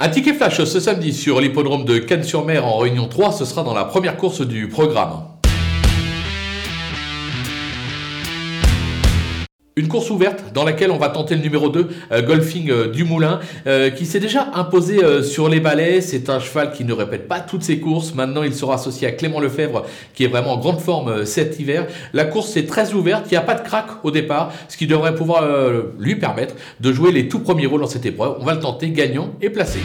Un ticket flash ce samedi sur l'hippodrome de Cannes-sur-Mer en Réunion 3, ce sera dans la première course du programme. Une course ouverte dans laquelle on va tenter le numéro 2, euh, Golfing euh, du Moulin, euh, qui s'est déjà imposé sur les balais. C'est un cheval qui ne répète pas toutes ses courses. Maintenant, il sera associé à Clément Lefebvre, qui est vraiment en grande forme cet hiver. La course est très ouverte, il n'y a pas de crack au départ, ce qui devrait pouvoir lui permettre de jouer les tout premiers rôles dans cette épreuve. On va le tenter gagnant et placé.